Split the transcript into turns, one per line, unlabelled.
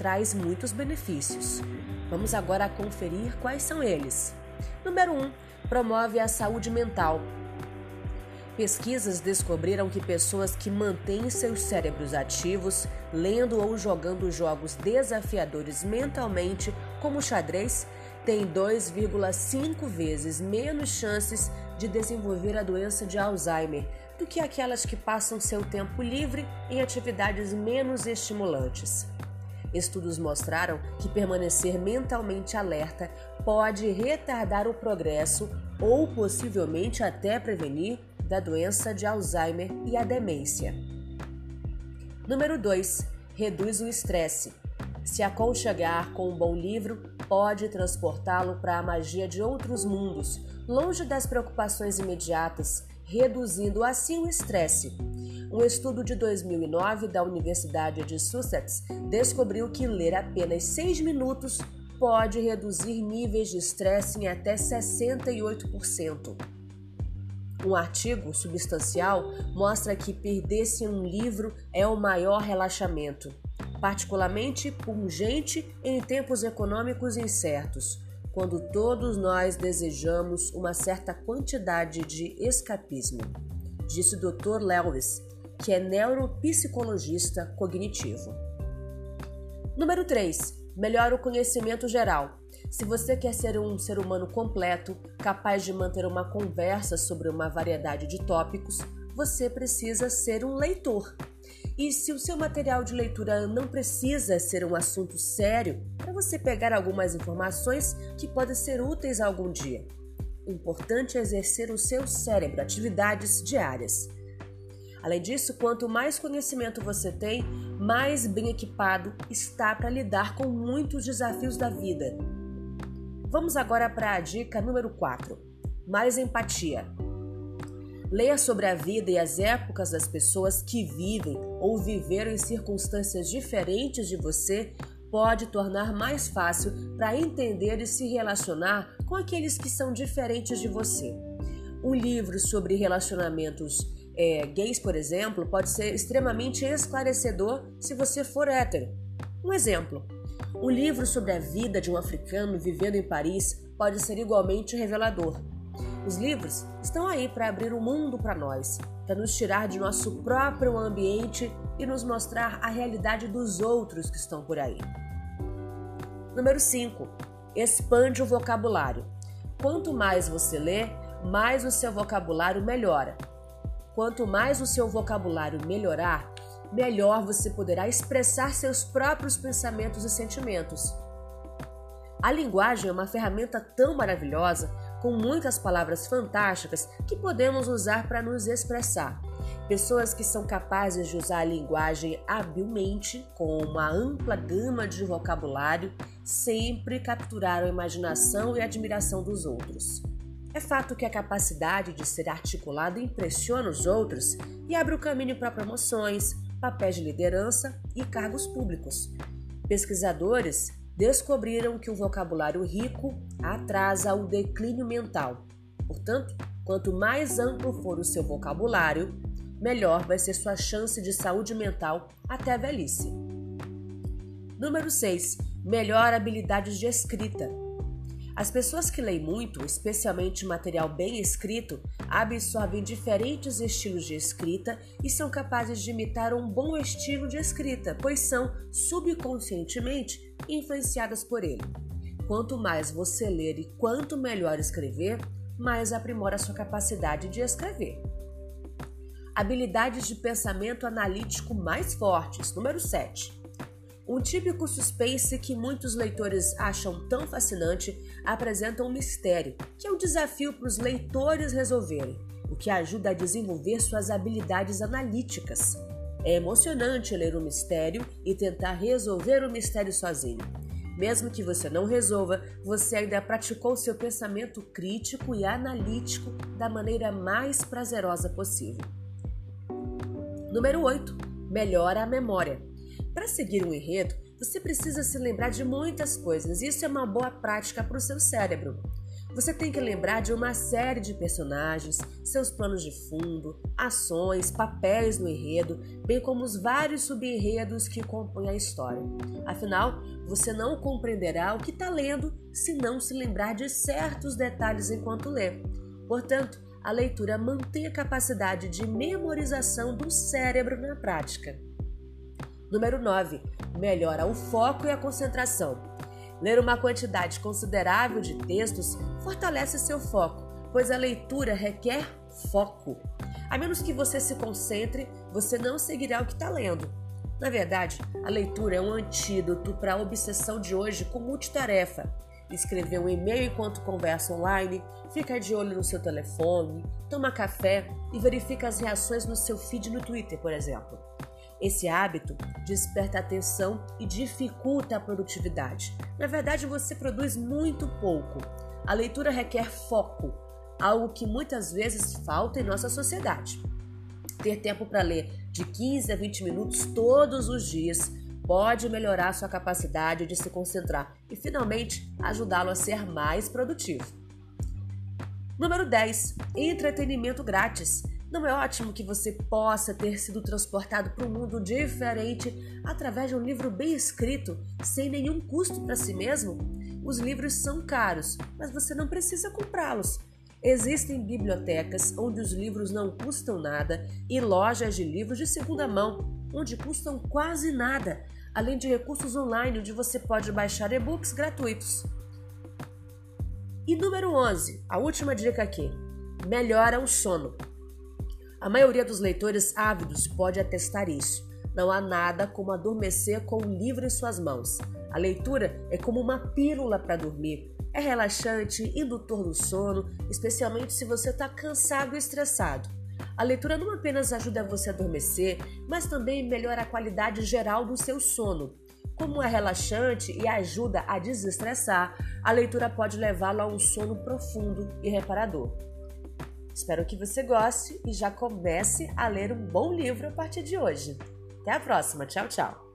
traz muitos benefícios. Vamos agora conferir quais são eles. Número 1. Um, promove a saúde mental. Pesquisas descobriram que pessoas que mantêm seus cérebros ativos, lendo ou jogando jogos desafiadores mentalmente, como xadrez, têm 2,5 vezes menos chances de desenvolver a doença de Alzheimer do que aquelas que passam seu tempo livre em atividades menos estimulantes. Estudos mostraram que permanecer mentalmente alerta pode retardar o progresso ou possivelmente até prevenir da doença de Alzheimer e a demência. Número 2. Reduz o estresse. Se aconchegar com um bom livro pode transportá-lo para a magia de outros mundos, longe das preocupações imediatas, reduzindo assim o estresse. Um estudo de 2009 da Universidade de Sussex descobriu que ler apenas 6 minutos pode reduzir níveis de estresse em até 68%. Um artigo substancial mostra que perder-se um livro é o maior relaxamento, particularmente pungente em tempos econômicos incertos, quando todos nós desejamos uma certa quantidade de escapismo, disse o Dr. Lewis, que é neuropsicologista cognitivo. Número 3. Melhora o conhecimento geral. Se você quer ser um ser humano completo, capaz de manter uma conversa sobre uma variedade de tópicos, você precisa ser um leitor. E se o seu material de leitura não precisa ser um assunto sério, para você pegar algumas informações que podem ser úteis algum dia. Importante é exercer o seu cérebro, atividades diárias. Além disso, quanto mais conhecimento você tem, mais bem equipado está para lidar com muitos desafios da vida. Vamos agora para a dica número 4: mais empatia. Leia sobre a vida e as épocas das pessoas que vivem ou viveram em circunstâncias diferentes de você pode tornar mais fácil para entender e se relacionar com aqueles que são diferentes de você. Um livro sobre relacionamentos é, gays, por exemplo, pode ser extremamente esclarecedor se você for hétero. Um exemplo: um livro sobre a vida de um africano vivendo em Paris pode ser igualmente revelador. Os livros estão aí para abrir o um mundo para nós, para nos tirar de nosso próprio ambiente e nos mostrar a realidade dos outros que estão por aí. Número 5. Expande o vocabulário. Quanto mais você lê, mais o seu vocabulário melhora. Quanto mais o seu vocabulário melhorar, melhor você poderá expressar seus próprios pensamentos e sentimentos. A linguagem é uma ferramenta tão maravilhosa, com muitas palavras fantásticas que podemos usar para nos expressar. Pessoas que são capazes de usar a linguagem habilmente, com uma ampla gama de vocabulário, sempre capturaram a imaginação e a admiração dos outros. É fato que a capacidade de ser articulado impressiona os outros e abre o caminho para promoções, papéis de liderança e cargos públicos. Pesquisadores descobriram que o vocabulário rico atrasa o declínio mental. Portanto, quanto mais amplo for o seu vocabulário, melhor vai ser sua chance de saúde mental até a velhice. Número 6. Melhor habilidades de escrita. As pessoas que leem muito, especialmente material bem escrito, absorvem diferentes estilos de escrita e são capazes de imitar um bom estilo de escrita, pois são subconscientemente influenciadas por ele. Quanto mais você ler e quanto melhor escrever, mais aprimora sua capacidade de escrever. Habilidades de pensamento analítico mais fortes. Número 7. Um típico suspense que muitos leitores acham tão fascinante apresenta um mistério, que é um desafio para os leitores resolverem, o que ajuda a desenvolver suas habilidades analíticas. É emocionante ler um mistério e tentar resolver o mistério sozinho. Mesmo que você não resolva, você ainda praticou seu pensamento crítico e analítico da maneira mais prazerosa possível. Número 8. Melhora a memória. Para seguir um enredo, você precisa se lembrar de muitas coisas. Isso é uma boa prática para o seu cérebro. Você tem que lembrar de uma série de personagens, seus planos de fundo, ações, papéis no enredo, bem como os vários subenredos que compõem a história. Afinal, você não compreenderá o que está lendo se não se lembrar de certos detalhes enquanto lê. Portanto, a leitura mantém a capacidade de memorização do cérebro na prática. Número 9. Melhora o foco e a concentração. Ler uma quantidade considerável de textos fortalece seu foco, pois a leitura requer foco. A menos que você se concentre, você não seguirá o que está lendo. Na verdade, a leitura é um antídoto para a obsessão de hoje com multitarefa. Escrever um e-mail enquanto conversa online, fica de olho no seu telefone, toma café e verifica as reações no seu feed no Twitter, por exemplo. Esse hábito desperta atenção e dificulta a produtividade. Na verdade, você produz muito pouco. A leitura requer foco, algo que muitas vezes falta em nossa sociedade. Ter tempo para ler de 15 a 20 minutos todos os dias pode melhorar sua capacidade de se concentrar e, finalmente, ajudá-lo a ser mais produtivo. Número 10. Entretenimento grátis. Não é ótimo que você possa ter sido transportado para um mundo diferente através de um livro bem escrito, sem nenhum custo para si mesmo? Os livros são caros, mas você não precisa comprá-los. Existem bibliotecas onde os livros não custam nada e lojas de livros de segunda mão, onde custam quase nada, além de recursos online onde você pode baixar e-books gratuitos. E número 11, a última dica aqui: melhora o sono. A maioria dos leitores ávidos pode atestar isso. Não há nada como adormecer com um livro em suas mãos. A leitura é como uma pílula para dormir. É relaxante, indutor do sono, especialmente se você está cansado e estressado. A leitura não apenas ajuda você a adormecer, mas também melhora a qualidade geral do seu sono. Como é relaxante e ajuda a desestressar, a leitura pode levá-lo a um sono profundo e reparador. Espero que você goste e já comece a ler um bom livro a partir de hoje. Até a próxima. Tchau, tchau.